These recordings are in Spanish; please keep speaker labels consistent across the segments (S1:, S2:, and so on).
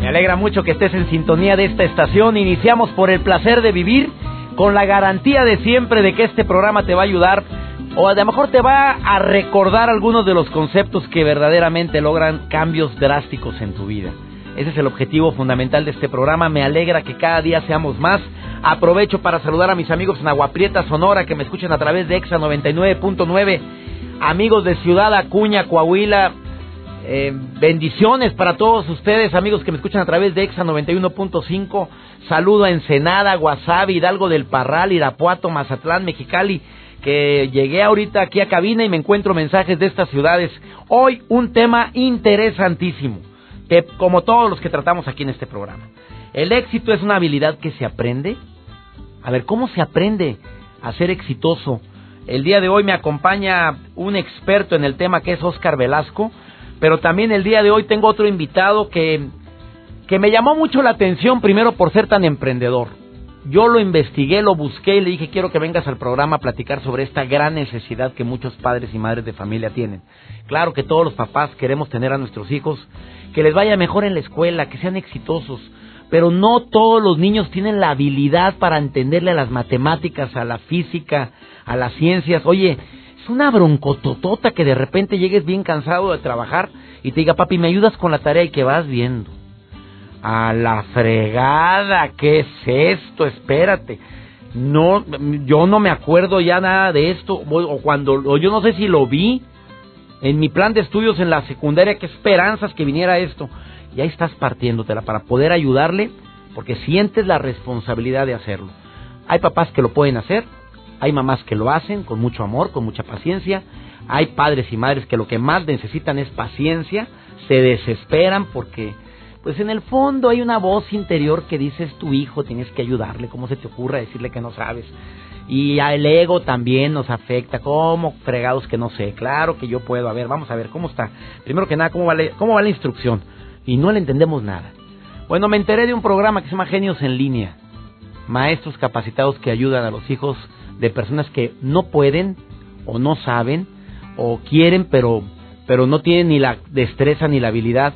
S1: Me alegra mucho que estés en sintonía de esta estación. Iniciamos por el placer de vivir con la garantía de siempre de que este programa te va a ayudar o a lo mejor te va a recordar algunos de los conceptos que verdaderamente logran cambios drásticos en tu vida. Ese es el objetivo fundamental de este programa. Me alegra que cada día seamos más. Aprovecho para saludar a mis amigos en Aguaprieta, Sonora, que me escuchan a través de EXA 99.9. Amigos de Ciudad Acuña, Coahuila. Eh, bendiciones para todos ustedes, amigos que me escuchan a través de EXA 91.5. Saludo a Ensenada, Guasave, Hidalgo del Parral, Irapuato, Mazatlán, Mexicali que llegué ahorita aquí a cabina y me encuentro mensajes de estas ciudades. Hoy un tema interesantísimo que como todos los que tratamos aquí en este programa. El éxito es una habilidad que se aprende. A ver, ¿cómo se aprende a ser exitoso? El día de hoy me acompaña un experto en el tema que es Oscar Velasco, pero también el día de hoy tengo otro invitado que, que me llamó mucho la atención, primero por ser tan emprendedor. Yo lo investigué, lo busqué y le dije quiero que vengas al programa a platicar sobre esta gran necesidad que muchos padres y madres de familia tienen. Claro que todos los papás queremos tener a nuestros hijos que les vaya mejor en la escuela, que sean exitosos, pero no todos los niños tienen la habilidad para entenderle a las matemáticas, a la física, a las ciencias. Oye, una broncototota que de repente llegues bien cansado de trabajar y te diga, papi, ¿me ayudas con la tarea y que vas viendo? A la fregada, ¿qué es esto? Espérate. No, yo no me acuerdo ya nada de esto, o cuando, o yo no sé si lo vi, en mi plan de estudios en la secundaria, qué esperanzas que viniera esto. Y ahí estás partiéndotela para poder ayudarle, porque sientes la responsabilidad de hacerlo. Hay papás que lo pueden hacer, hay mamás que lo hacen con mucho amor, con mucha paciencia, hay padres y madres que lo que más necesitan es paciencia, se desesperan porque, pues en el fondo hay una voz interior que dice es tu hijo, tienes que ayudarle, ¿cómo se te ocurre decirle que no sabes? Y el ego también nos afecta. ¿Cómo fregados que no sé? Claro que yo puedo. A ver, vamos a ver, ¿cómo está? Primero que nada, ¿cómo va, cómo va la instrucción? Y no le entendemos nada. Bueno, me enteré de un programa que se llama Genios en Línea. Maestros capacitados que ayudan a los hijos de personas que no pueden o no saben o quieren pero, pero no tienen ni la destreza ni la habilidad.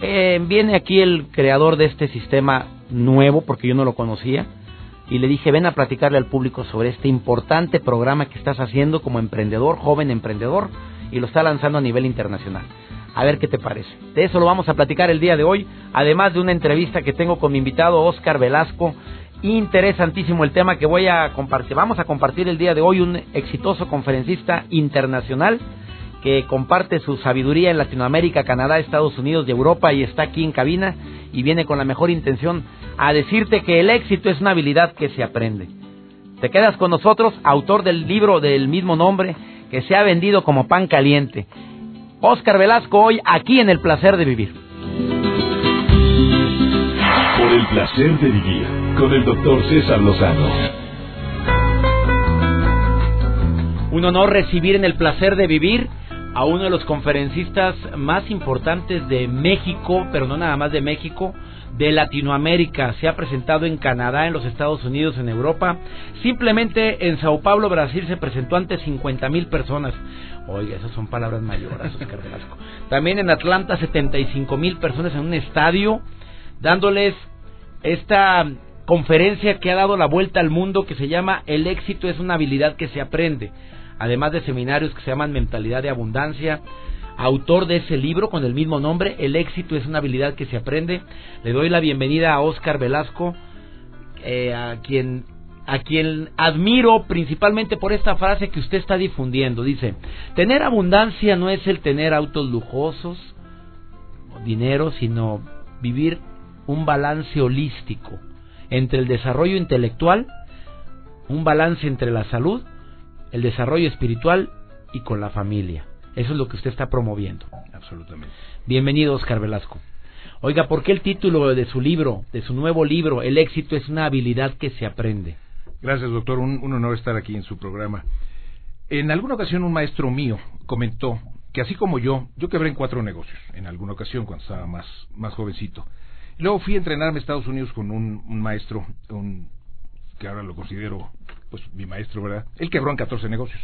S1: Eh, viene aquí el creador de este sistema nuevo porque yo no lo conocía y le dije, ven a platicarle al público sobre este importante programa que estás haciendo como emprendedor, joven emprendedor, y lo está lanzando a nivel internacional. A ver qué te parece. De eso lo vamos a platicar el día de hoy, además de una entrevista que tengo con mi invitado Oscar Velasco. Interesantísimo el tema que voy a compartir. Vamos a compartir el día de hoy un exitoso conferencista internacional que comparte su sabiduría en Latinoamérica, Canadá, Estados Unidos y Europa y está aquí en cabina y viene con la mejor intención a decirte que el éxito es una habilidad que se aprende. Te quedas con nosotros, autor del libro del mismo nombre que se ha vendido como pan caliente. Oscar Velasco hoy aquí en El Placer de Vivir.
S2: El placer de vivir con el doctor César Lozano.
S1: Un honor recibir en El Placer de Vivir a uno de los conferencistas más importantes de México, pero no nada más de México, de Latinoamérica. Se ha presentado en Canadá, en los Estados Unidos, en Europa. Simplemente en Sao Paulo, Brasil, se presentó ante 50 mil personas. Oiga, esas son palabras mayores, Oscar Velasco. También en Atlanta, 75 mil personas en un estadio, dándoles esta conferencia que ha dado la vuelta al mundo que se llama El éxito es una habilidad que se aprende además de seminarios que se llaman Mentalidad de Abundancia, autor de ese libro con el mismo nombre, El éxito es una habilidad que se aprende. Le doy la bienvenida a Oscar Velasco, eh, a quien a quien admiro principalmente por esta frase que usted está difundiendo. Dice, tener abundancia no es el tener autos lujosos, dinero, sino vivir un balance holístico entre el desarrollo intelectual, un balance entre la salud el desarrollo espiritual y con la familia. Eso es lo que usted está promoviendo.
S3: Absolutamente.
S1: Bienvenido, Oscar Velasco. Oiga, ¿por qué el título de su libro, de su nuevo libro, El éxito es una habilidad que se aprende?
S3: Gracias, doctor. Un, un honor estar aquí en su programa. En alguna ocasión un maestro mío comentó que así como yo, yo quebré en cuatro negocios, en alguna ocasión cuando estaba más, más jovencito. Luego fui a entrenarme a Estados Unidos con un, un maestro, un, que ahora lo considero pues mi maestro, ¿verdad? Él quebró en 14 negocios.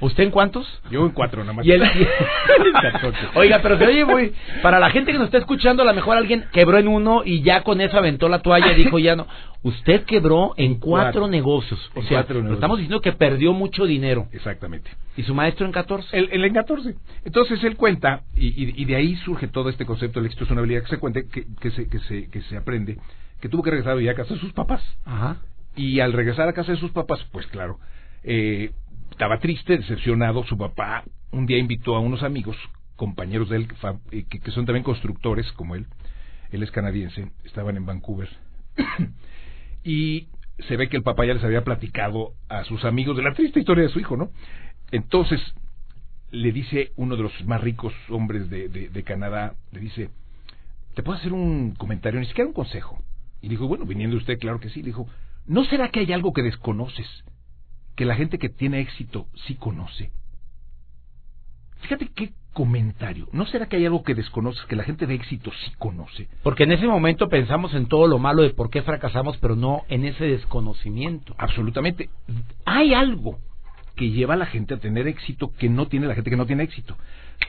S1: ¿Usted en cuántos?
S3: Yo en cuatro nada más.
S1: Y Oiga, pero se oye muy... Para la gente que nos está escuchando, a lo mejor alguien quebró en uno y ya con eso aventó la toalla y dijo ya no. Usted quebró en cuatro,
S3: Cuatro.
S1: negocios. O
S3: En
S1: sea,
S3: cuatro negocios.
S1: estamos diciendo que perdió mucho dinero.
S3: Exactamente.
S1: ¿Y su maestro en 14?
S3: Él, en 14. Entonces él cuenta, y, y- y de ahí surge todo este concepto del éxito es una habilidad que se cuente, que, que se, que, se, que se aprende, que tuvo que regresar a a casa de sus papás.
S1: Ajá.
S3: Y al regresar a casa de sus papás, pues claro, eh, estaba triste, decepcionado. Su papá un día invitó a unos amigos, compañeros de él, eh, que, que son también constructores como él. Él es canadiense, estaban en Vancouver. y se ve que el papá ya les había platicado a sus amigos de la triste historia de su hijo, ¿no? Entonces le dice uno de los más ricos hombres de, de- de Canadá, le dice, ¿te puedo hacer un comentario? Ni siquiera un consejo. Y dijo, bueno, viniendo usted, claro que sí. Le dijo, ¿no será que hay algo que desconoces? Que la gente que tiene éxito sí conoce. Fíjate qué comentario. ¿No será que hay algo que desconoces que la gente de éxito sí conoce?
S1: Porque en ese momento pensamos en todo lo malo de por qué fracasamos, pero no en ese desconocimiento.
S3: Absolutamente. Hay algo que lleva a la gente a tener éxito que no tiene la gente que no tiene éxito.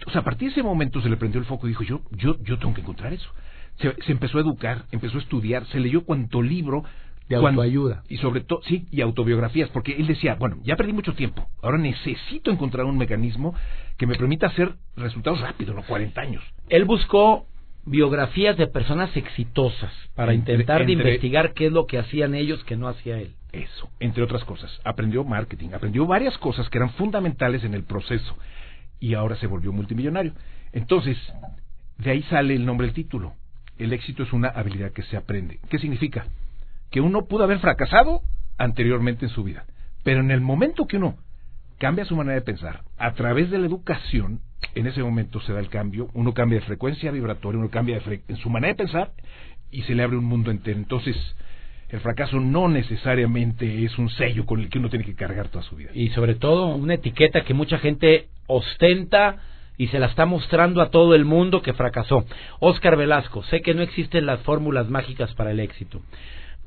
S3: O sea, a partir de ese momento se le prendió el foco y dijo, yo, yo, yo tengo que encontrar eso. Se, se empezó a educar, empezó a estudiar, se leyó cuanto libro
S1: De autoayuda.
S3: y sobre todo, sí, y autobiografías, porque él decía, bueno, ya perdí mucho tiempo, ahora necesito encontrar un mecanismo que me permita hacer resultados rápidos, no 40 años.
S1: Él buscó biografías de personas exitosas para
S3: Entre-
S1: intentar de investigar qué es lo que hacían ellos que no hacía él.
S3: Eso, entre otras cosas. Aprendió marketing, aprendió varias cosas que eran fundamentales en el proceso y ahora se volvió multimillonario. Entonces, de ahí sale el nombre del título. El éxito es una habilidad que se aprende. ¿Qué significa? Que uno pudo haber fracasado anteriormente en su vida, pero en el momento que uno cambia su manera de pensar, a través de la educación, en ese momento se da el cambio, uno cambia de frecuencia vibratoria, uno cambia de fre- en su manera de pensar y se le abre un mundo entero. Entonces, el fracaso no necesariamente es un sello con el que uno tiene que cargar toda su vida.
S1: Y sobre todo una etiqueta que mucha gente ostenta y se la está mostrando a todo el mundo que fracasó. Oscar Velasco, sé que no existen las fórmulas mágicas para el éxito,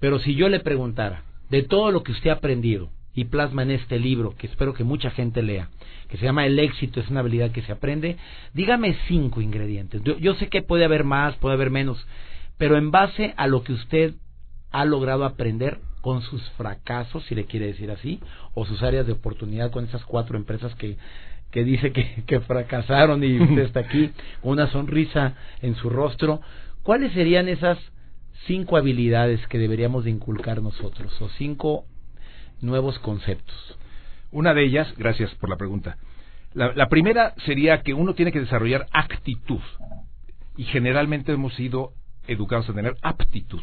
S1: pero si yo le preguntara, de todo lo que usted ha aprendido y plasma en este libro, que espero que mucha gente lea, que se llama El éxito es una habilidad que se aprende, dígame cinco ingredientes. Yo, yo sé que puede haber más, puede haber menos, pero en base a lo que usted ha logrado aprender con sus fracasos, si le quiere decir así, o sus áreas de oportunidad con esas cuatro empresas que, que dice que, que fracasaron y usted está aquí con una sonrisa en su rostro. ¿Cuáles serían esas cinco habilidades que deberíamos de inculcar nosotros o cinco nuevos conceptos?
S3: Una de ellas, gracias por la pregunta. La, la primera sería que uno tiene que desarrollar actitud. Y generalmente hemos sido educados a tener aptitud.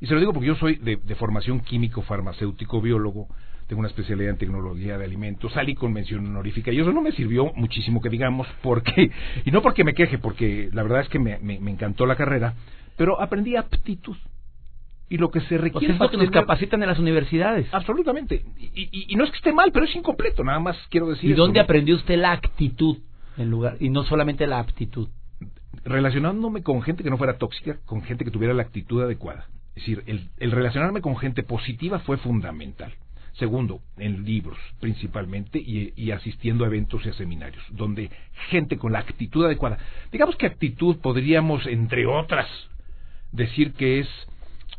S3: Y se lo digo porque yo soy de, formación químico, farmacéutico, biólogo, tengo una especialidad en tecnología de alimentos, salí con mención honorífica y eso no me sirvió muchísimo que digamos, porque, y no porque me queje, porque la verdad es que me- me encantó la carrera, pero aprendí aptitud. Y lo que se requiere
S1: es lo que nos capacitan en las universidades.
S3: Absolutamente. Y, y- y no es que esté mal, pero es incompleto, nada más quiero decir.
S1: ¿Y
S3: eso,
S1: dónde
S3: ¿no?
S1: aprendió usted la actitud en lugar y no solamente la aptitud?
S3: Relacionándome con gente que no fuera tóxica, con gente que tuviera la actitud adecuada. Es decir, el, el relacionarme con gente positiva fue fundamental. Segundo, en libros principalmente y, y asistiendo a eventos y a seminarios, donde gente con la actitud adecuada. Digamos que actitud podríamos, entre otras, decir que es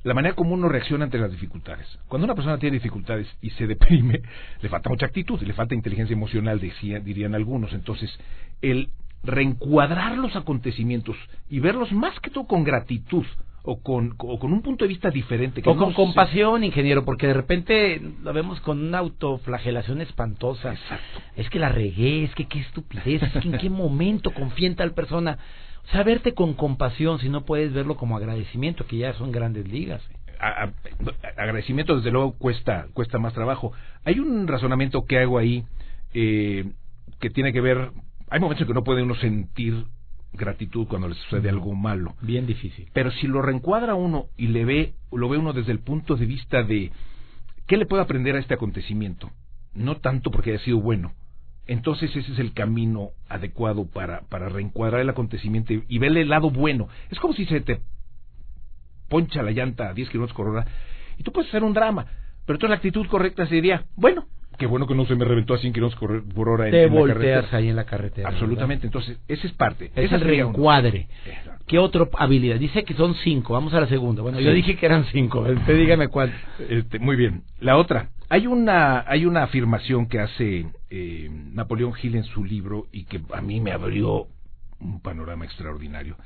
S3: la manera como uno reacciona ante las dificultades. Cuando una persona tiene dificultades y se deprime, le falta mucha actitud, le falta inteligencia emocional, decía, dirían algunos. Entonces, el reencuadrar los acontecimientos y verlos más que todo con gratitud o con, o con un punto de vista diferente. que
S1: O
S3: no
S1: con
S3: se-
S1: compasión, ingeniero, porque de repente lo vemos con una autoflagelación espantosa.
S3: Exacto.
S1: Es que la regué, es que qué estupidez, es que en qué momento confía en tal persona. O sea, verte con compasión, si no puedes verlo como agradecimiento, que ya son grandes ligas.
S3: a- a- agradecimiento desde luego cuesta cuesta más trabajo hay un razonamiento que hago ahí eh, que tiene que ver hay momentos en que no puede uno sentir gratitud cuando le sucede algo malo.
S1: Bien difícil.
S3: Pero si lo reencuadra uno y le ve, lo ve uno desde el punto de vista de qué le puedo aprender a este acontecimiento, no tanto porque haya sido bueno. Entonces ese es el camino adecuado para, para reencuadrar el acontecimiento y, verle el lado bueno. Es como si se te poncha la llanta a 10 kilómetros por hora y tú puedes hacer un drama, pero entonces la actitud correcta sería, bueno, qué bueno que no se me reventó a 100 kilómetros por hora
S1: en, Te volteas ahí en la carretera.
S3: Absolutamente, entonces esa es parte.
S1: Es el reencuadre. ¿Qué otra habilidad? Dice que son cinco, vamos a la segunda. Bueno, yo dije que eran cinco, usted dígame cuál.
S3: Este, muy bien, la otra. Hay una, hay una afirmación que hace eh, Napoleón Hill en su libro y que a mí me abrió un panorama extraordinario.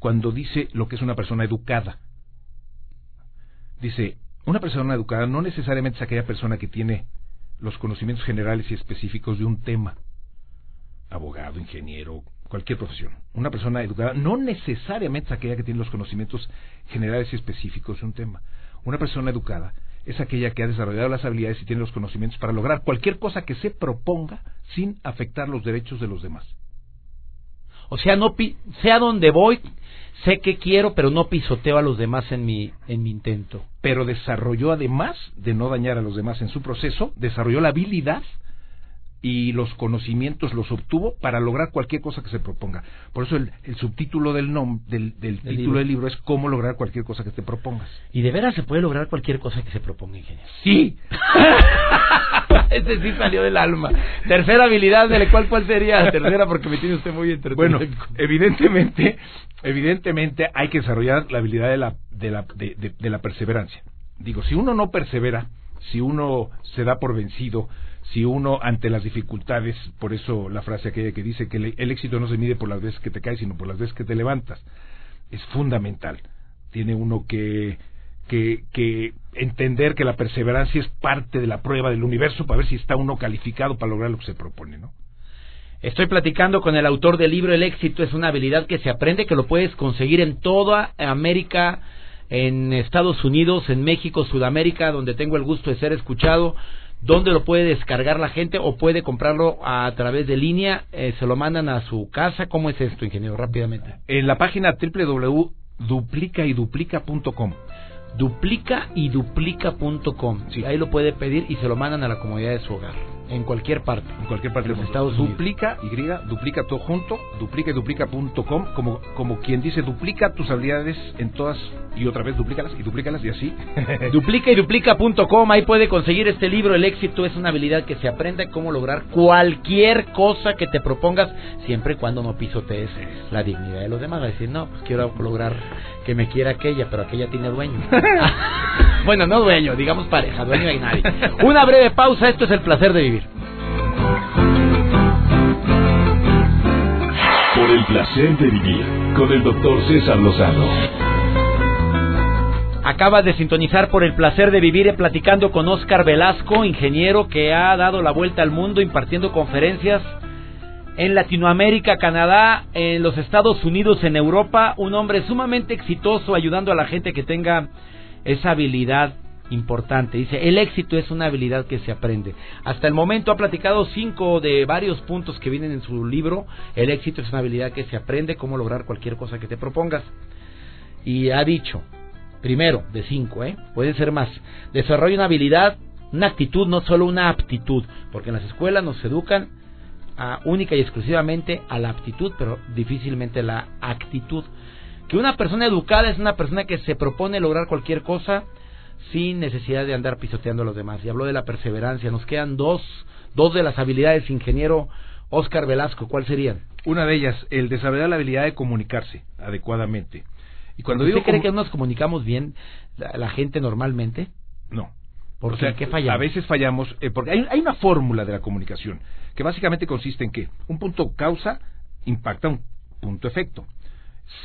S3: Cuando dice lo que es una persona educada. Dice, una persona educada no necesariamente es aquella persona que tiene los conocimientos generales y específicos de un tema. Abogado, ingeniero, cualquier profesión. Una persona educada no necesariamente es aquella que tiene los conocimientos generales y específicos de un tema. Una persona educada es aquella que ha desarrollado las habilidades y tiene los conocimientos para lograr cualquier cosa que se proponga sin afectar los derechos de los demás.
S1: O sea, no sea donde voy, sé que quiero, pero no pisoteo a los demás en mi, en mi intento.
S3: Pero desarrolló, además de no dañar a los demás en su proceso, desarrolló la habilidad y los conocimientos los obtuvo para lograr cualquier cosa que se proponga. Por eso el, subtítulo del, del, del título del libro es cómo lograr cualquier cosa que te propongas.
S1: ¿Y de veras se puede lograr cualquier cosa que se proponga, ingeniero?
S3: Sí.
S1: Ese sí salió del alma. Tercera habilidad, ¿de la cual cuál sería? Tercera, porque me tiene usted muy entretenido.
S3: Bueno, evidentemente, evidentemente hay que desarrollar la habilidad de la, de la, de la perseverancia. Digo, si uno no persevera, si uno se da por vencido, si uno ante las dificultades, por eso la frase aquella que dice que el, éxito no se mide por las veces que te caes, sino por las veces que te levantas, es fundamental. Tiene uno que, que, que entender que la perseverancia es parte de la prueba del universo para ver si está uno calificado para lograr lo que se propone, ¿no?
S1: Estoy platicando con el autor del libro El éxito es una habilidad que se aprende, que lo puedes conseguir en toda América, en Estados Unidos, en México, Sudamérica, donde tengo el gusto de ser escuchado. ¿Dónde lo puede descargar la gente o puede comprarlo a través de línea? Eh, ¿Se lo mandan a su casa? ¿Cómo es esto, ingeniero? Rápidamente.
S3: En la página www.duplicayduplica.com
S1: Duplicayduplica.com. Sí. Ahí lo puede pedir y se lo mandan a la comodidad de su hogar. En cualquier parte.
S3: En cualquier parte de los Estados Unidos. Duplica, Y, duplica todo junto, duplica y duplica.com, como, como quien dice, duplica tus habilidades en todas y otra vez duplícalas y duplícalas y así.
S1: duplica y duplica.com, ahí puede conseguir este libro, El éxito es una habilidad que se aprende cómo lograr cualquier cosa que te propongas, siempre y cuando no pisotees la dignidad de los demás. A decir, no, pues quiero lograr que me quiera aquella, pero aquella tiene dueño. bueno, no dueño, digamos pareja, dueño hay nadie. Una breve pausa, esto es el placer de vivir.
S2: El placer de vivir con el doctor César Lozano.
S1: Acaba de sintonizar por el placer de vivir platicando con Oscar Velasco, ingeniero que ha dado la vuelta al mundo impartiendo conferencias en Latinoamérica, Canadá, en los Estados Unidos, en Europa, un hombre sumamente exitoso ayudando a la gente que tenga esa habilidad importante. Dice, el éxito es una habilidad que se aprende. Hasta el momento ha platicado cinco de varios puntos que vienen en su libro. El éxito es una habilidad que se aprende, cómo lograr cualquier cosa que te propongas. Y ha dicho, primero, de cinco, ¿eh? puede ser más, desarrolla una habilidad, una actitud, no solo una aptitud, porque en las escuelas nos educan única y exclusivamente a la aptitud, pero difícilmente la actitud. Que una persona educada es una persona que se propone lograr cualquier cosa sin necesidad de andar pisoteando a los demás. Y habló de la perseverancia. Nos quedan dos, dos de las habilidades, ingeniero Oscar Velasco. ¿Cuáles serían?
S3: Una de ellas, el desarrollar la habilidad de comunicarse adecuadamente.
S1: Y cuando ¿Usted cree que nos comunicamos bien la, gente normalmente?
S3: No.
S1: ¿Por qué fallamos?
S3: A veces fallamos, eh, porque hay, hay una fórmula de la comunicación que básicamente consiste en que un punto causa impacta un punto efecto.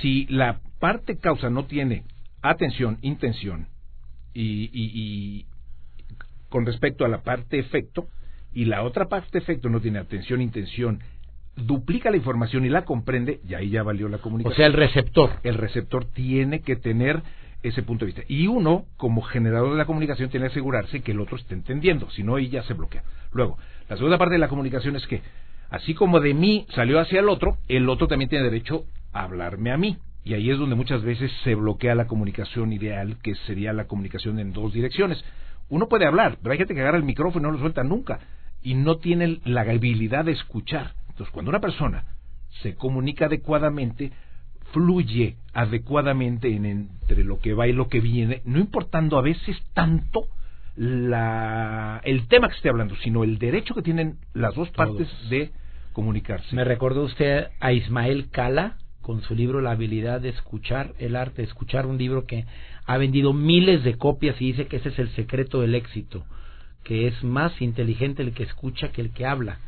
S3: Si la parte causa no tiene atención, intención y, con respecto a la parte efecto, y la otra parte efecto no tiene atención, intención, duplica la información y la comprende, y ahí ya valió la comunicación.
S1: O sea, el receptor.
S3: El receptor tiene que tener ese punto de vista. Y uno, como generador de la comunicación, tiene que asegurarse que el otro esté entendiendo, si no, ahí ya se bloquea. Luego, la segunda parte de la comunicación es que Así como de mí salió hacia el otro, el otro también tiene derecho a hablarme a mí. Y ahí es donde muchas veces se bloquea la comunicación ideal, que sería la comunicación en dos direcciones. Uno puede hablar, pero hay gente que agarra el micrófono y no lo suelta nunca. Y no tiene la habilidad de escuchar. Entonces, cuando una persona se comunica adecuadamente, fluye adecuadamente en, entre lo que va y lo que viene, no importando a veces tanto la, el tema que esté hablando, sino el derecho que tienen las dos partes de comunicarse.
S1: Me recordó usted a Ismael Cala con su libro La habilidad de escuchar, el arte de escuchar, un libro que ha vendido miles de copias y dice que ese es el secreto del éxito, que es más inteligente el que escucha que el que habla.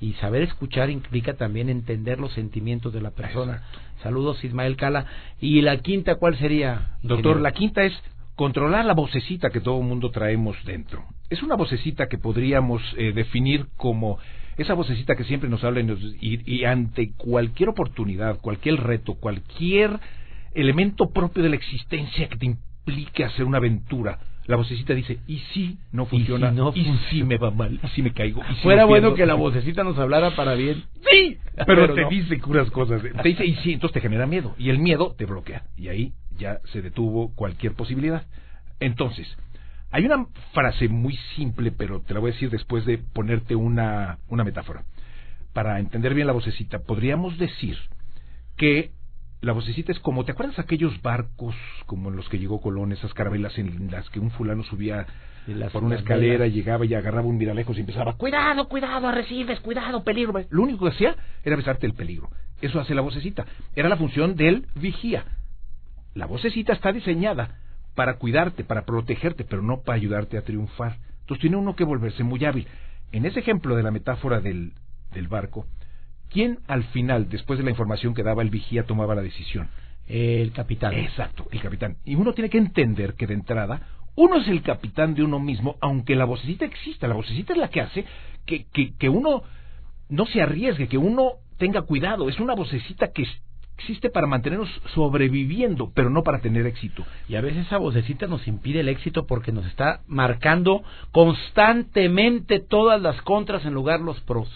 S1: Y saber escuchar implica también entender los sentimientos de la persona. Saludos Ismael Cala. ¿Y la quinta cuál sería?
S3: Doctor, la quinta es controlar la vocecita que todo el mundo traemos dentro. Es una vocecita que podríamos eh, definir como esa vocecita que siempre nos habla y, ante cualquier oportunidad, cualquier reto, cualquier elemento propio de la existencia que te implique hacer una aventura, la vocecita dice, ¿y si no funciona? ¿Y si, si me va mal? ¿Y si me caigo? ¿Y si
S1: Fuera bueno que la vocecita nos hablara para bien.
S3: Sí, pero, te dice curas cosas. Te dice, y sí, entonces te genera miedo. Y el miedo te bloquea. Y ahí ya se detuvo cualquier posibilidad. Entonces, hay una frase muy simple, pero te la voy a decir después de ponerte una, una metáfora. Para entender bien la vocecita, podríamos decir que la vocecita es como, ¿te acuerdas aquellos barcos como en los que llegó Colón, esas carabelas en las que un fulano subía por una escalera, llegaba y agarraba un miralejos y empezaba, cuidado, cuidado, recibes, cuidado, peligro. Lo único que hacía era besarte el peligro. Eso hace la vocecita. Era la función del vigía. La vocecita está diseñada para cuidarte, para protegerte, pero no para ayudarte a triunfar. Entonces tiene uno que volverse muy hábil. En ese ejemplo de la metáfora del, del barco, ¿quién al final, después de la información que daba el vigía, tomaba la decisión?
S1: El capitán.
S3: Exacto, el capitán. Y uno tiene que entender que de entrada, uno es el capitán de uno mismo, aunque la vocecita exista. La vocecita es la que hace que, que, que uno no se arriesgue, que uno tenga cuidado. Es una vocecita que existe para mantenernos sobreviviendo, pero no para tener éxito.
S1: Y a veces esa vocecita nos impide el éxito porque nos está marcando constantemente todas las contras en lugar los pros.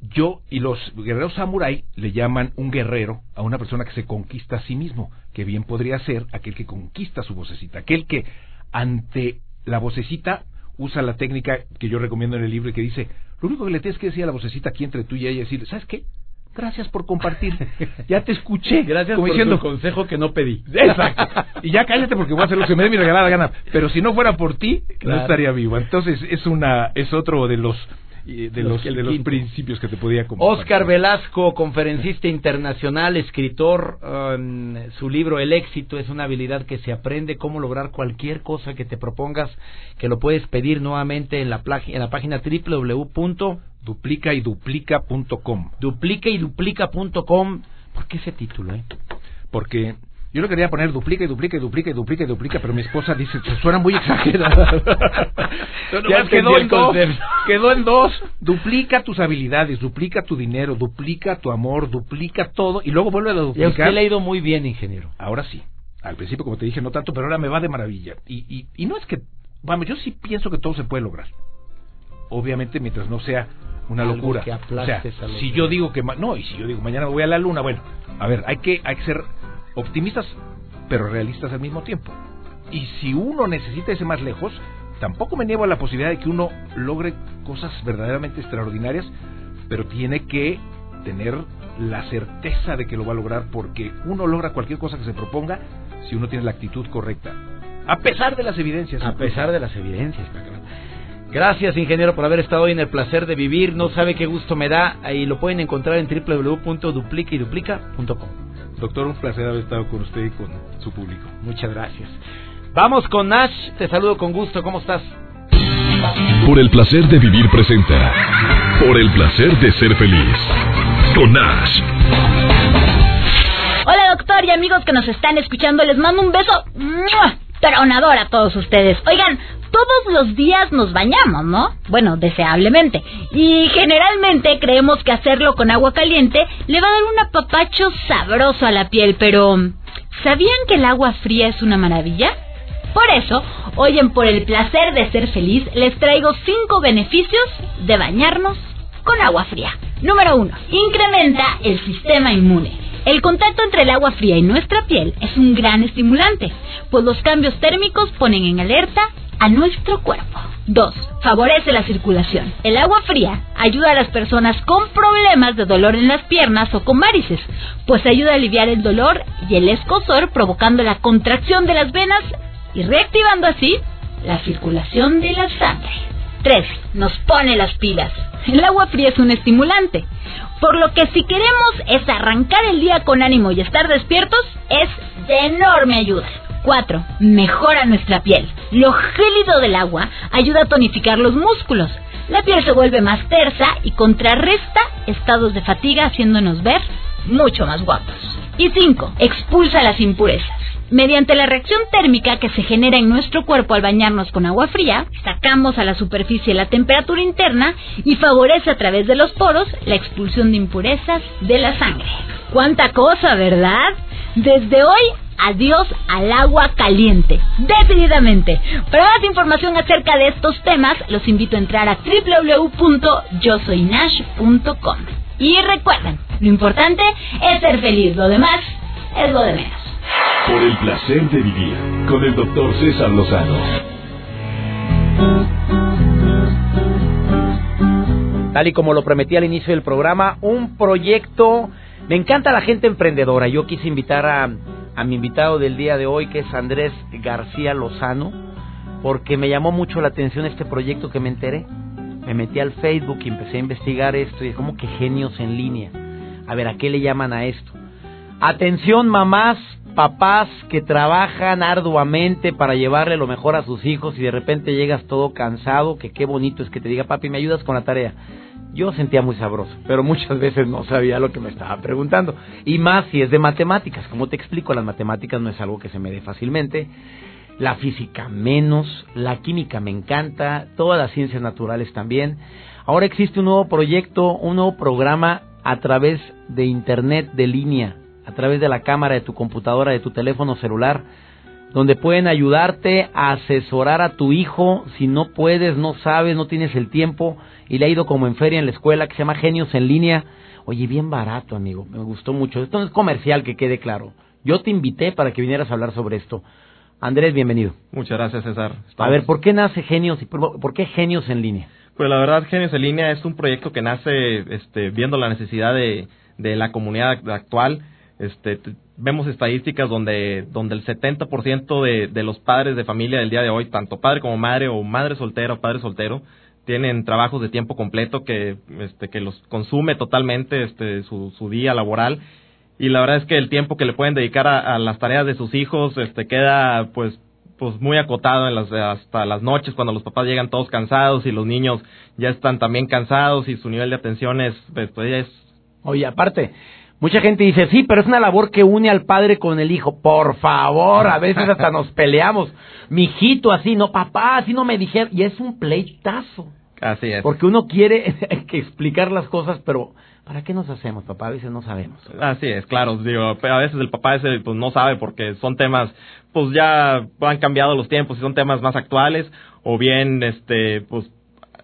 S3: Yo y los guerreros samurai le llaman un guerrero a una persona que se conquista a sí mismo, que bien podría ser aquel que conquista su vocecita, aquel que ante la vocecita usa la técnica que yo recomiendo en el libro y que dice, lo único que le tienes que decir a la vocecita aquí entre tú y ella es decir, ¿sabes qué? Gracias por compartir. Ya te escuché.
S1: Gracias por diciendo, consejo que no pedí.
S3: Exacto. Y ya cállate porque voy a hacer lo que me dé mi regalada gana. Pero si no fuera por ti, no estaría vivo. Entonces es una es otro de los de los, de los principios que te podía
S1: compartir. Oscar Velasco, conferencista internacional, escritor, um, su libro El éxito es una habilidad que se aprende cómo lograr cualquier cosa que te propongas, que lo puedes pedir nuevamente en la, en la página www
S3: duplica y duplica.com.
S1: Duplica y duplica.com. ¿Por qué ese título, eh?
S3: Porque yo le quería poner duplica y duplica y duplica y duplica y duplica, pero mi esposa dice, se suena muy exagerado. ya quedó en dos. Quedó en dos. Duplica tus habilidades, duplica tu dinero, duplica tu amor, duplica todo y luego vuelve a duplicar.
S1: Y usted le ha ido muy bien, ingeniero.
S3: Ahora sí. Al principio, como te dije, no tanto, pero ahora me va de maravilla. Y, y, y no es que, vamos, yo sí pienso que todo se puede lograr. Obviamente, mientras no sea una locura. o sea, si yo digo que no, y si yo digo mañana voy a la luna, bueno, a ver, hay que hay que ser optimistas pero realistas al mismo tiempo. Y si uno necesita irse más lejos, tampoco me niego a la posibilidad de que uno logre cosas verdaderamente extraordinarias, pero tiene que tener la certeza de que lo va a lograr porque uno logra cualquier cosa que se proponga si uno tiene la actitud correcta. A pesar de las evidencias.
S1: A pesar de las evidencias, Gracias, ingeniero, por haber estado hoy en el placer de vivir. No sabe qué gusto me da. Ahí lo pueden encontrar en www.duplicaduplica.com.
S3: Doctor, un placer haber estado con usted y con su público.
S1: Muchas gracias. Vamos con Nash. Te saludo con gusto. ¿Cómo estás?
S2: Por el placer de vivir presenta. Por el placer de ser feliz. Con Nash.
S4: Hola, doctor y amigos que nos están escuchando. Les mando un beso tronador a todos ustedes. Oigan, todos los días nos bañamos, ¿no? Bueno, deseablemente. Y generalmente creemos que hacerlo con agua caliente le va a dar un apapacho sabroso a la piel, pero ¿sabían que el agua fría es una maravilla? Por eso, hoy en Por el placer de ser feliz les traigo cinco beneficios de bañarnos con agua fría. Número 1. Incrementa el sistema inmune. El contacto entre el agua fría y nuestra piel es un gran estimulante, pues los cambios térmicos ponen en alerta a nuestro cuerpo. 2. Favorece la circulación. El agua fría ayuda a las personas con problemas de dolor en las piernas o con varices, pues ayuda a aliviar el dolor y el escosor provocando la contracción de las venas y reactivando así la circulación de la sangre. 3. Nos pone las pilas. El agua fría es un estimulante, por lo que si queremos es arrancar el día con ánimo y estar despiertos, es de enorme ayuda. 4. Mejora nuestra piel. Lo gélido del agua ayuda a tonificar los músculos. La piel se vuelve más tersa y contrarresta estados de fatiga haciéndonos ver mucho más guapos. Y 5. Expulsa las impurezas. Mediante la reacción térmica que se genera en nuestro cuerpo al bañarnos con agua fría, sacamos a la superficie la temperatura interna y favorece a través de los poros la expulsión de impurezas de la sangre. ¡Cuánta cosa, verdad! Desde hoy adiós al agua caliente. Definitivamente. Para más información acerca de estos temas, los invito a entrar a www.yosoynash.com. Y recuerden, lo importante es ser feliz, lo demás es lo de menos.
S2: Por el placer de vivir con el doctor César Lozano.
S1: Tal y como lo prometí al inicio del programa, un proyecto... Me encanta la gente emprendedora. Yo quise invitar a, a mi invitado del día de hoy, que es Andrés García Lozano, porque me llamó mucho la atención este proyecto que me enteré. Me metí al Facebook y empecé a investigar esto y es como que genios en línea. A ver, ¿a qué le llaman a esto? Atención mamás, papás que trabajan arduamente para llevarle lo mejor a sus hijos y de repente llegas todo cansado, que qué bonito es que te diga, papi, ¿me ayudas con la tarea? Yo sentía muy sabroso, pero muchas veces no sabía lo que me estaba preguntando. Y más si es de matemáticas. Como te explico, las matemáticas no es algo que se me dé fácilmente. La física menos, la química me encanta, todas las ciencias naturales también. Ahora existe un nuevo proyecto, un nuevo programa a través de Internet de línea a través de la cámara de tu computadora, de tu teléfono celular, donde pueden ayudarte a asesorar a tu hijo si no puedes, no sabes, no tienes el tiempo y le ha ido como en feria en la escuela que se llama Genios en línea. Oye, bien barato, amigo, me gustó mucho. Esto no es comercial, que quede claro. Yo te invité para que vinieras a hablar sobre esto. Andrés, bienvenido.
S5: Muchas gracias, César.
S1: A ver, ¿por qué nace Genios y por, por qué Genios en línea?
S5: Pues la verdad, Genios en línea es un proyecto que nace este, viendo la necesidad de, de la comunidad actual este, vemos estadísticas donde, donde el 70% de, de los padres de familia del día de hoy, tanto padre como madre o madre soltera o padre soltero, tienen trabajos de tiempo completo que, este, que los consume totalmente este, su, su día laboral. Y la verdad es que el tiempo que le pueden dedicar a, las tareas de sus hijos este, queda pues pues muy acotado en las, hasta las noches cuando los papás llegan todos cansados y los niños ya están también cansados y su nivel de atención es pues, es
S1: Oye, aparte, Mucha gente dice, sí, pero es una labor que une al padre con el hijo. Por favor, a veces hasta nos peleamos. Mijito, así, no, papá, así no me dijeron. Y es un pleitazo.
S5: Así es.
S1: Porque uno quiere que explicar las cosas, pero ¿para qué nos hacemos, papá? A veces no sabemos.
S5: Así es, claro. Digo, a veces el papá ese pues no sabe porque son temas, pues ya han cambiado los tiempos y son temas más actuales. O bien, este, pues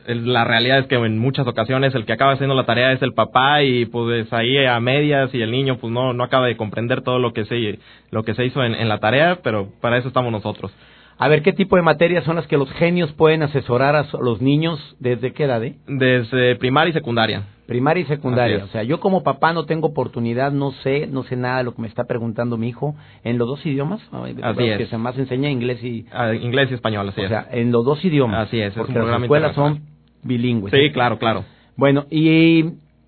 S5: la realidad es que en muchas ocasiones el que acaba haciendo la tarea es el papá y pues ahí a medias y el niño pues no no acaba de comprender todo lo que se lo que se hizo en, la tarea pero para eso estamos nosotros.
S1: A ver qué tipo de materias son las que los genios pueden asesorar a los niños desde qué edad eh?
S5: desde primaria y secundaria.
S1: Primaria y secundaria o sea yo como papá no tengo oportunidad no sé no sé nada de lo que me está preguntando mi hijo en los dos idiomas
S5: así es.
S1: que se más enseña inglés y
S5: ah, inglés y español así
S1: o sea en los dos idiomas
S5: así es
S1: porque las escuelas son bilingües.
S5: Sí, claro, claro.
S1: Bueno, ¿y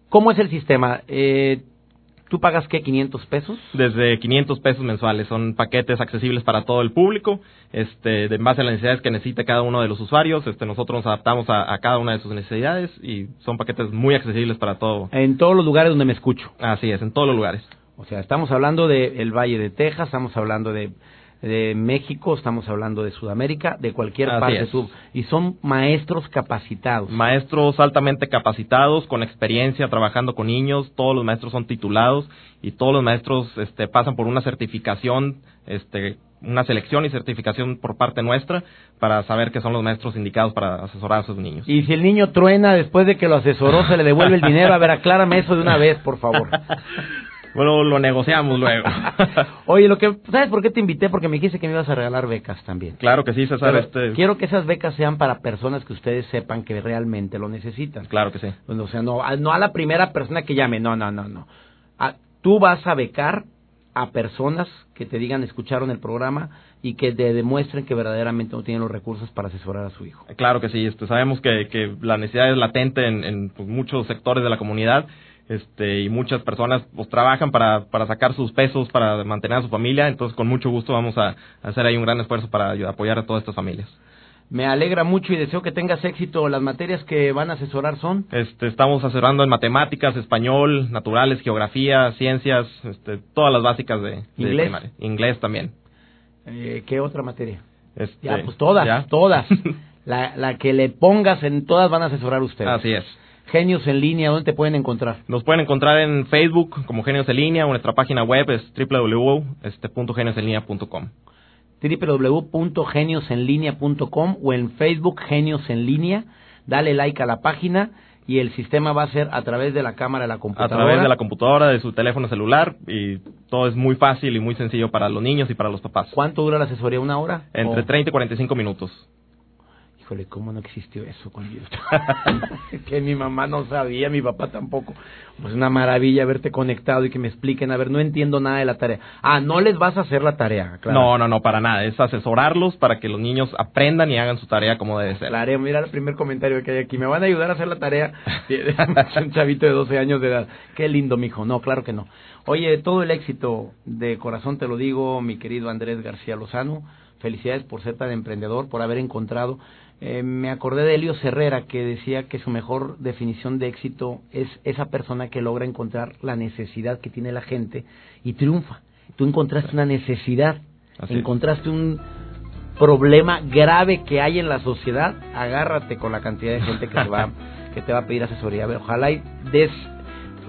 S1: cómo es el sistema? Eh, ¿Tú pagas qué, 500 pesos?
S5: Desde 500 pesos mensuales. Son paquetes accesibles para todo el público, este, de, en base a las necesidades que necesite cada uno de los usuarios. Este, nosotros nos adaptamos a, cada una de sus necesidades y son paquetes muy accesibles para todo.
S1: En todos los lugares donde me escucho.
S5: Así es, en todos los lugares.
S1: O sea, estamos hablando del el Valle de Texas, estamos hablando de de México, estamos hablando de Sudamérica, de cualquier parte sub, y son maestros capacitados.
S5: Maestros altamente capacitados, con experiencia trabajando con niños, todos los maestros son titulados y todos los maestros este, pasan por una certificación este, una selección y certificación por parte nuestra para saber que son los maestros indicados para asesorar a sus niños.
S1: Y si el niño truena después de que lo asesoró, se le devuelve el dinero. A ver, aclárame eso de una vez, por favor.
S5: Bueno, lo negociamos luego.
S1: Oye, lo que, ¿sabes por qué te invité? Porque me dijiste que me ibas a regalar becas también.
S5: Claro que sí, César. Este...
S1: Quiero que esas becas sean para personas que ustedes sepan que realmente lo necesitan.
S5: Claro que sí.
S1: o sea, no, no a la primera persona que llame, no, no, no, no. tú vas a becar a personas que te digan escucharon el programa y que te demuestren que verdaderamente no tienen los recursos para asesorar a su hijo.
S5: Claro que sí, este, sabemos que, que la necesidad es latente en, en pues, muchos sectores de la comunidad este, y muchas personas pues trabajan para, para sacar sus pesos para mantener a su familia, entonces con mucho gusto vamos a, hacer ahí un gran esfuerzo para apoyar a todas estas familias.
S1: Me alegra mucho y deseo que tengas éxito. Las materias que van a asesorar son.
S5: Este, estamos asesorando en matemáticas, español, naturales, geografía, ciencias, este, todas las básicas de,
S1: inglés.
S5: inglés también.
S1: Eh, ¿Qué otra materia?
S5: Este,
S1: ya, pues todas, todas. la, la que le pongas en todas van a asesorar ustedes.
S5: Así es.
S1: Genios en línea, ¿dónde te pueden encontrar?
S5: Nos pueden encontrar en Facebook como Genios en línea o nuestra página web es www.geniosenlinea.com
S1: www.geniosenlinea.com o en Facebook Genios en línea. Dale like a la página y el sistema va a ser a través de la cámara de la computadora.
S5: A través de la computadora, de su teléfono celular y todo es muy fácil y muy sencillo para los niños y para los papás.
S1: ¿Cuánto dura la asesoría? ¿Una hora?
S5: Entre 30 y 45 minutos.
S1: ¿Cómo no existió eso cuando yo que mi mamá no sabía, mi papá tampoco. Pues una maravilla haberte conectado y que me expliquen, a ver, no entiendo nada de la tarea. Ah, no les vas a hacer la tarea, claro.
S5: No, no, no, para nada. Es asesorarlos para que los niños aprendan y hagan su tarea como debe ser.
S1: Claro, mira el primer comentario que hay aquí. ¿Me van a ayudar a hacer la tarea? un chavito de 12 años de edad. Qué lindo, mijo. No, claro que no. Oye, todo el éxito de corazón te lo digo, mi querido Andrés García Lozano. Felicidades por ser tan emprendedor, por haber encontrado eh, me acordé de Helio Herrera que decía que su mejor definición de éxito es esa persona que logra encontrar la necesidad que tiene la gente y triunfa. Tú encontraste una necesidad, encontraste un problema grave que hay en la sociedad, agárrate con la cantidad de gente que te va, que te va a pedir asesoría. ojalá y des,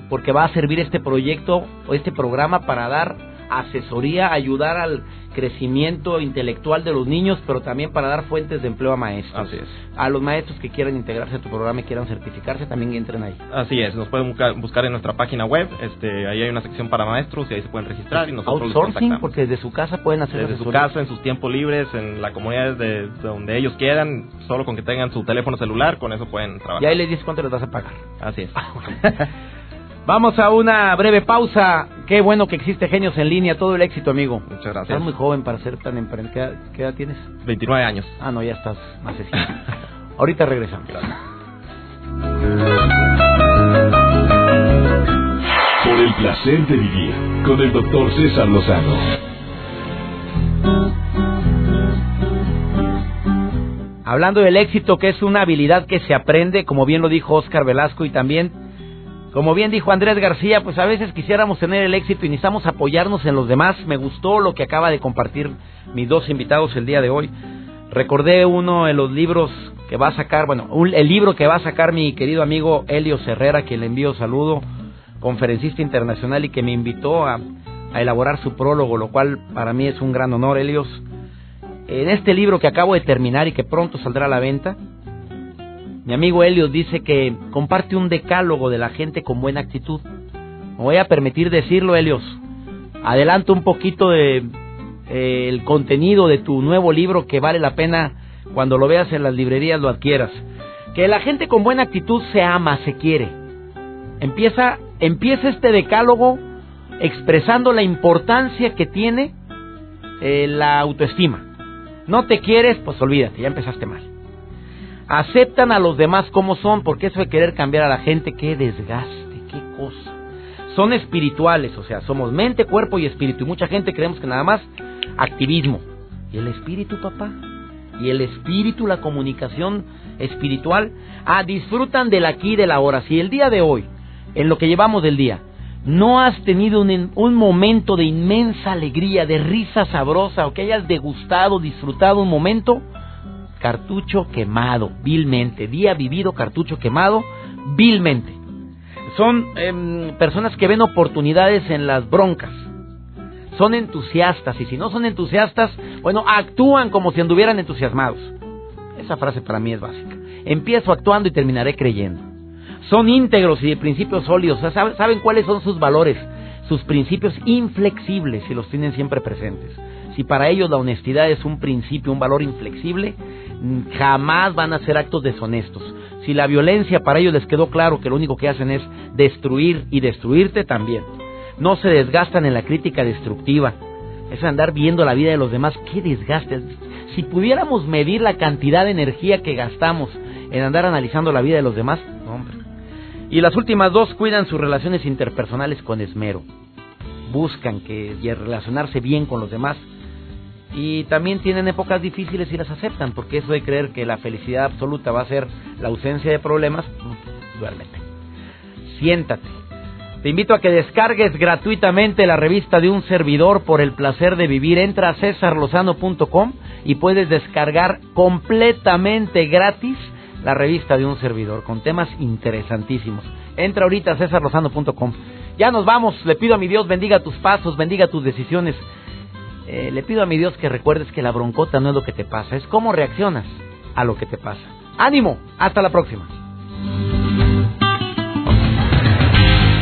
S1: porque va a servir este proyecto o este programa para dar asesoría, ayudar al crecimiento intelectual de los niños, pero también para dar fuentes de empleo a maestros.
S5: Así es.
S1: A los maestros que quieran integrarse a tu programa y quieran certificarse, también entren ahí.
S5: Así es, nos pueden buscar, en nuestra página web, este, ahí hay una sección para maestros y ahí se pueden registrar y nosotros
S1: Outsourcing, porque desde su casa pueden hacer
S5: Desde su casa, en sus tiempos libres, en la comunidad de, donde ellos quieran, solo con que tengan su teléfono celular, con eso pueden trabajar.
S1: Y ahí les dices cuánto les vas a pagar.
S5: Así es.
S1: Vamos a una breve pausa. Qué bueno que existe Genios en línea. Todo el éxito, amigo.
S5: Muchas gracias.
S1: Estás muy joven para ser tan emprendedor. ¿Qué, edad tienes?
S5: 29 años.
S1: Ah, no, ya estás más Ahorita regresamos.
S2: Por el placer de vivir con el doctor César Lozano.
S1: Hablando del éxito, que es una habilidad que se aprende, como bien lo dijo Oscar Velasco, y también como bien dijo Andrés García, pues a veces quisiéramos tener el éxito y necesitamos apoyarnos en los demás. Me gustó lo que acaba de compartir mis dos invitados el día de hoy. Recordé uno de los libros que va a sacar, bueno, el libro que va a sacar mi querido amigo Helio Herrera, que le envío saludo, conferencista internacional y que me invitó a, a elaborar su prólogo, lo cual para mí es un gran honor, Helios. En este libro que acabo de terminar y que pronto saldrá a la venta, mi amigo Helios dice que comparte un decálogo de la gente con buena actitud. Me voy a permitir decirlo, Helios. Adelanto un poquito de eh, el contenido de tu nuevo libro que vale la pena cuando lo veas en las librerías lo adquieras. Que la gente con buena actitud se ama, se quiere. Empieza, empieza este decálogo expresando la importancia que tiene eh, la autoestima. No te quieres, pues olvídate, ya empezaste mal aceptan a los demás como son, porque eso de querer cambiar a la gente, qué desgaste, qué cosa. Son espirituales, o sea, somos mente, cuerpo y espíritu. Y mucha gente creemos que nada más activismo. ¿Y el espíritu, papá? ¿Y el espíritu, la comunicación espiritual? Ah, disfrutan del aquí y del ahora. Si el día de hoy, en lo que llevamos del día, no has tenido un, un, momento de inmensa alegría, de risa sabrosa, o que hayas degustado, disfrutado un momento, cartucho quemado, vilmente. Día vivido, cartucho quemado, vilmente. Son em, personas que ven oportunidades en las broncas. son entusiastas y si no son entusiastas, bueno, actúan como si anduvieran entusiasmados. Esa frase para mí es básica. Empiezo actuando y terminaré creyendo. Son íntegros y de principios sólidos, saben cuáles son sus valores, sus principios inflexibles y los tienen siempre presentes. Si para ellos la honestidad es un principio, un valor inflexible, jamás van a hacer actos deshonestos. Si la violencia para ellos les quedó claro que lo único que hacen es destruir y destruirte también. No se desgastan en la crítica destructiva. Es andar viendo la vida de los demás. ¡Qué desgaste! Si pudiéramos medir la cantidad de energía que gastamos en andar analizando la vida de los demás, hombre. Y las últimas dos cuidan sus relaciones interpersonales con esmero. Buscan que relacionarse bien con los demás y también tienen épocas difíciles y las aceptan, porque eso de creer que la felicidad absoluta va a ser la ausencia de problemas, duérmete. Siéntate. Te invito a que descargues gratuitamente la revista de un servidor por el placer de vivir. Entra a cesarlozano.com y puedes descargar completamente gratis la revista de un servidor con temas interesantísimos. Entra ahorita a cesarlozano.com. Ya nos vamos. Le pido a mi Dios bendiga tus pasos, bendiga tus decisiones. Eh, le pido a mi Dios que recuerdes que la broncota no es lo que te pasa, es cómo reaccionas a lo que te pasa. Ánimo, hasta la próxima.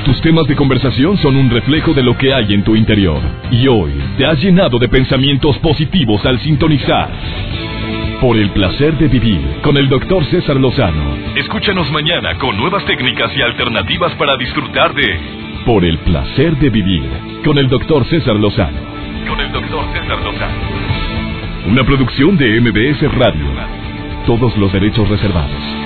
S2: Tus temas de conversación son un reflejo de lo que hay en tu interior. Y hoy te has llenado de pensamientos positivos al sintonizar. Por el placer de vivir con el doctor César Lozano. Escúchanos mañana con nuevas técnicas y alternativas para disfrutar de Por el placer de vivir con el doctor César Lozano con el doctor César Lozano. Una producción de MBS Radio. Todos los derechos reservados.